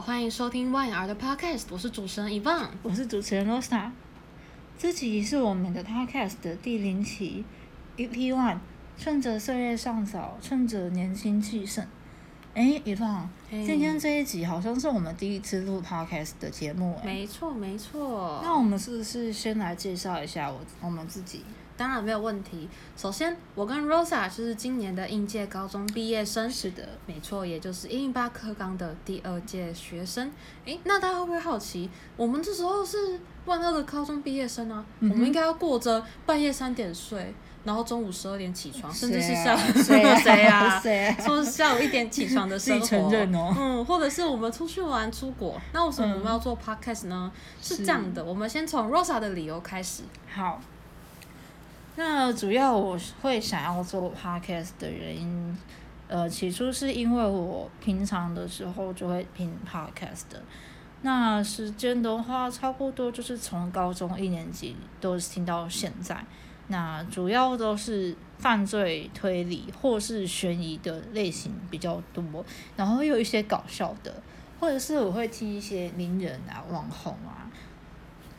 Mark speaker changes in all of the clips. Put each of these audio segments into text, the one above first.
Speaker 1: 好，欢迎收听 Y R 的 Podcast，我是主持人 Evan。
Speaker 2: 我是主持人 Rosa，这集是我们的 Podcast 的第零期 EP One，趁着岁月尚早，趁着年轻气盛。哎，Evan，
Speaker 1: 嘿
Speaker 2: 今天这一集好像是我们第一次录 Podcast 的节目，哎，
Speaker 1: 没错，没错。
Speaker 2: 那我们是不是先来介绍一下我我们自己？
Speaker 1: 当然没有问题。首先，我跟 Rosa 就是今年的应届高中毕业生，
Speaker 2: 是的，
Speaker 1: 没错，也就是一零八课纲的第二届学生。诶，那大家会不会好奇，我们这时候是万恶的高中毕业生啊？
Speaker 2: 嗯
Speaker 1: 我们应该要过着半夜三点睡，然后中午十二点起床，甚至是下
Speaker 2: 谁啊谁啊
Speaker 1: 谁啊？
Speaker 2: 谁啊
Speaker 1: 说是下午一点起床的生活，
Speaker 2: 哦
Speaker 1: 嗯，或者是我们出去玩出国，那为什么我们要做 podcast 呢？是
Speaker 2: 是
Speaker 1: 这样的，我们先从 Rosa 的理由开始。
Speaker 2: 好，那主要我会想要做 podcast 的原因，呃，起初是因为我平常的时候就会听 podcast 的，那时间的话，差不多就是从高中一年级都是听到现在。那主要都是犯罪推理或是悬疑的类型比较多，然后有一些搞笑的，或者是我会听一些名人啊、网红啊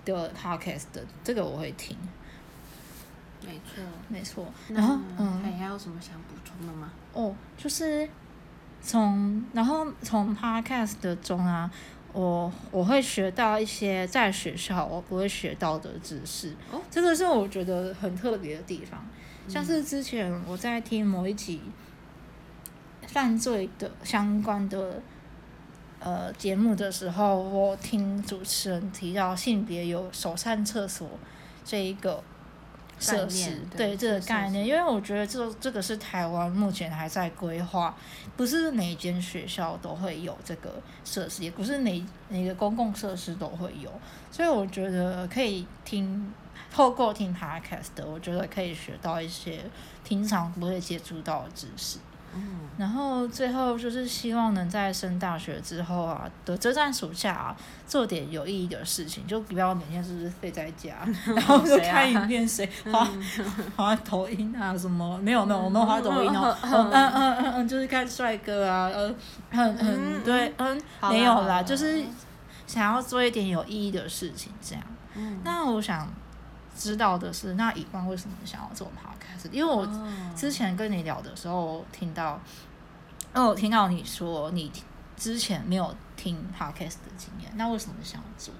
Speaker 2: 的 podcast 的，这个我会听。
Speaker 1: 没错，
Speaker 2: 没错，然后嗯，
Speaker 1: 还还有什么想补充的吗？
Speaker 2: 哦，就是从然后从 podcast 的中啊，我我会学到一些在学校我不会学到的知识，
Speaker 1: 哦。
Speaker 2: 这个是我觉得很特别的地方。像是之前我在听某一集犯罪的相关的呃节目的时候，我听主持人提到性别有首善厕所这一个设施，
Speaker 1: 对
Speaker 2: 对这个概念，因为我觉得这这个是台湾目前还在规划，不是每间学校都会有这个设施，也不是每每个公共设施都会有，所以我觉得可以听透过听 podcast 的，我觉得可以学到一些平常不会接触到的知识。
Speaker 1: 嗯，
Speaker 2: 然后最后就是希望能在升大学之后啊的这段暑假啊，做点有意义的事情，就不要每天就是废在家，然后就看影片谁滑滑抖音啊什么，没有没有，我没有滑抖音哦，
Speaker 1: 嗯
Speaker 2: 嗯嗯嗯就是看帅哥啊，嗯，很很
Speaker 1: 嗯
Speaker 2: 对，嗯，没有啦，就是想要做一点有意义的事情这样。
Speaker 1: 嗯，
Speaker 2: 那我想知道的是，那以光为什么想要做 podcast？因为我
Speaker 1: 哦
Speaker 2: 之前跟你聊的时候，听到，哦，我听到你说你之前没有听 podcast 的经验，那为什么想要做？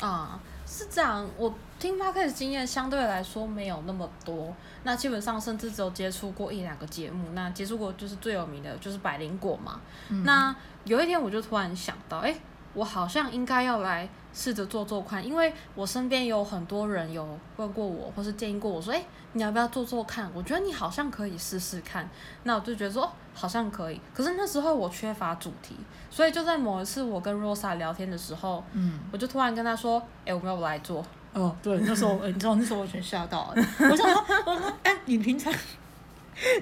Speaker 1: 啊，是这样，我听 podcast 经验相对来说没有那么多，那基本上甚至只有接触过一两个节目，那接触过就是最有名的就是百灵果嘛。
Speaker 2: 嗯
Speaker 1: 那有一天我就突然想到，哎、我好像应该要来试着做做看，因为我身边有很多人有问过我，或是建议过我说，哎、你要不要做做看？我觉得你好像可以试试看。那我就觉得说，哦，好像可以。可是那时候我缺乏主题，所以就在某一次我跟 Rosa 聊天的时候，
Speaker 2: 嗯，
Speaker 1: 我就突然跟他说，哎、我们要不来做？
Speaker 2: 哦，对，那时候你知道那时候我全吓到了，我想说，我说，哎、你平常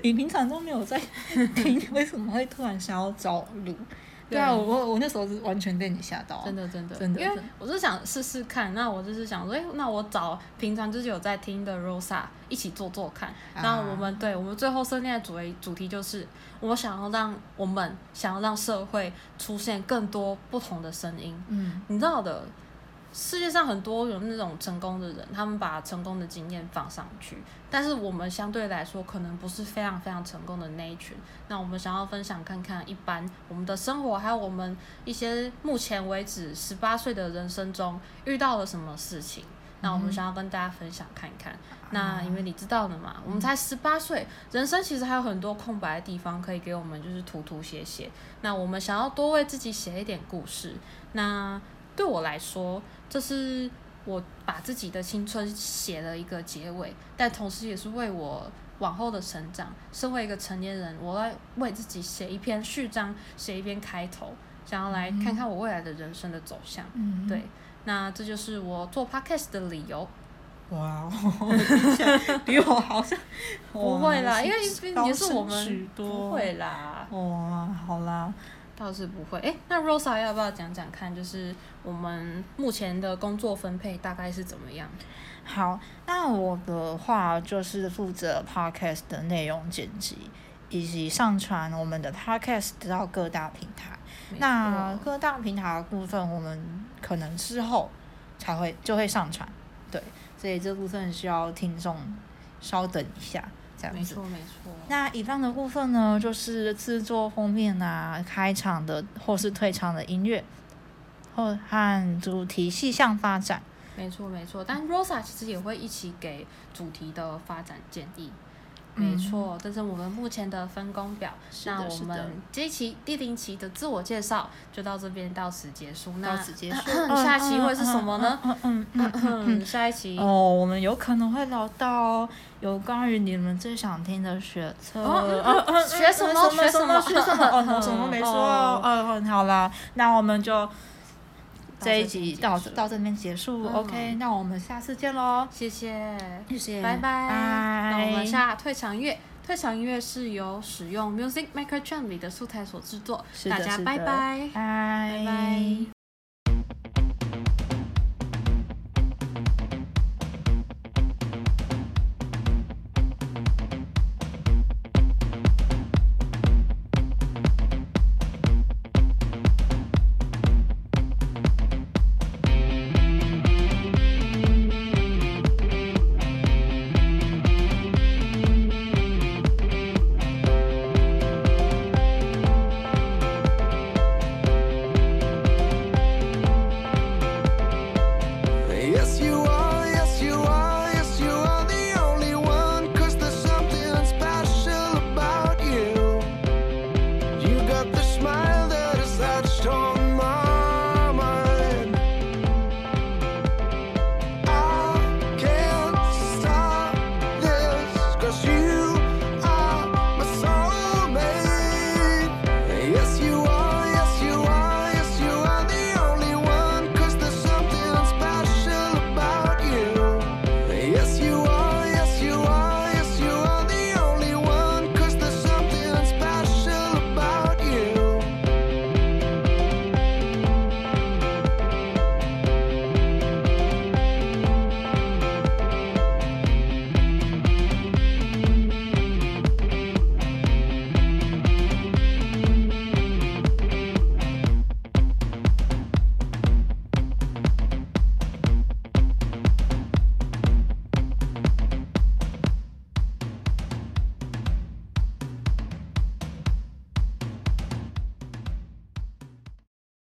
Speaker 2: 你平常都没有在听，为什么会突然想要找我录？对啊，我我我那时候是完全被你吓到，
Speaker 1: 真的真的
Speaker 2: 真的
Speaker 1: 因为我是想试试看，那我就是想说，哎、那我找平常就是有在听的 Rosa 一起做做看。
Speaker 2: 啊
Speaker 1: 那我们对我们最后设定的主题主题就是，我想要让我们想要让社会出现更多不同的声音。
Speaker 2: 嗯。
Speaker 1: 你知道的，世界上很多有那种成功的人，他们把成功的经验放上去，但是我们相对来说可能不是非常非常成功的那一群。那我们想要分享看看，一般我们的生活，还有我们一些目前为止十八岁的人生中遇到了什么事情。那我们想要跟大家分享看看。那因为你知道的嘛，我们才十八岁，人生其实还有很多空白的地方可以给我们就是涂涂写写。那我们想要多为自己写一点故事。那对我来说，这是我把自己的青春写了一个结尾，但同时也是为我往后的成长。身为一个成年人，我要为自己写一篇序章，写一篇开头，想要来看看我未来的人生的走向。
Speaker 2: 嗯，
Speaker 1: 对，那这就是我做 podcast 的理由。
Speaker 2: 哇，比我好像
Speaker 1: 不会啦，
Speaker 2: 哇
Speaker 1: 因为也是我们不会啦，
Speaker 2: 哇，好啦，
Speaker 1: 倒是不会。哎，那 Rosa 要不要讲讲看，就是我们目前的工作分配大概是怎么样？
Speaker 2: 好，那我的话就是负责 podcast 的内容剪辑，以及上传我们的 podcast 到各大平台。那各大平台的部分，我们可能之后才会就会上传，对，所以这部分需要听众稍等一下，这样子。
Speaker 1: 没错没错。
Speaker 2: 那以上的部分呢，就是制作封面啊、开场的或是退场的音乐，或和主题细项发展。
Speaker 1: 没错没错，但 Rosa 其实也会一起给主题的发展建议。
Speaker 2: 嗯
Speaker 1: 没错，这是我们目前的分工表。那我们这一期第零期的自我介绍就到这边到此结束。那
Speaker 2: 到此结束
Speaker 1: 下一期会是什么呢？
Speaker 2: 嗯嗯嗯嗯嗯。
Speaker 1: 下一期
Speaker 2: 哦，我们有可能会聊到有关于你们最想听的学测，
Speaker 1: 哦嗯
Speaker 2: 呃呃
Speaker 1: 学什么
Speaker 2: 呃
Speaker 1: 学什么
Speaker 2: 学什么？哦，什么没说？
Speaker 1: 哦
Speaker 2: 嗯，好啦，那我们就这一
Speaker 1: 到这
Speaker 2: 到到这边结束。
Speaker 1: 嗯
Speaker 2: OK，那我们下次见喽，
Speaker 1: 谢谢，
Speaker 2: 谢谢，
Speaker 1: 拜拜。
Speaker 2: 拜。
Speaker 1: 那我们下退场音乐。退场音乐是由使用 Music Maker Channel 里的素材所制作，大家拜，
Speaker 2: 拜
Speaker 1: 拜拜。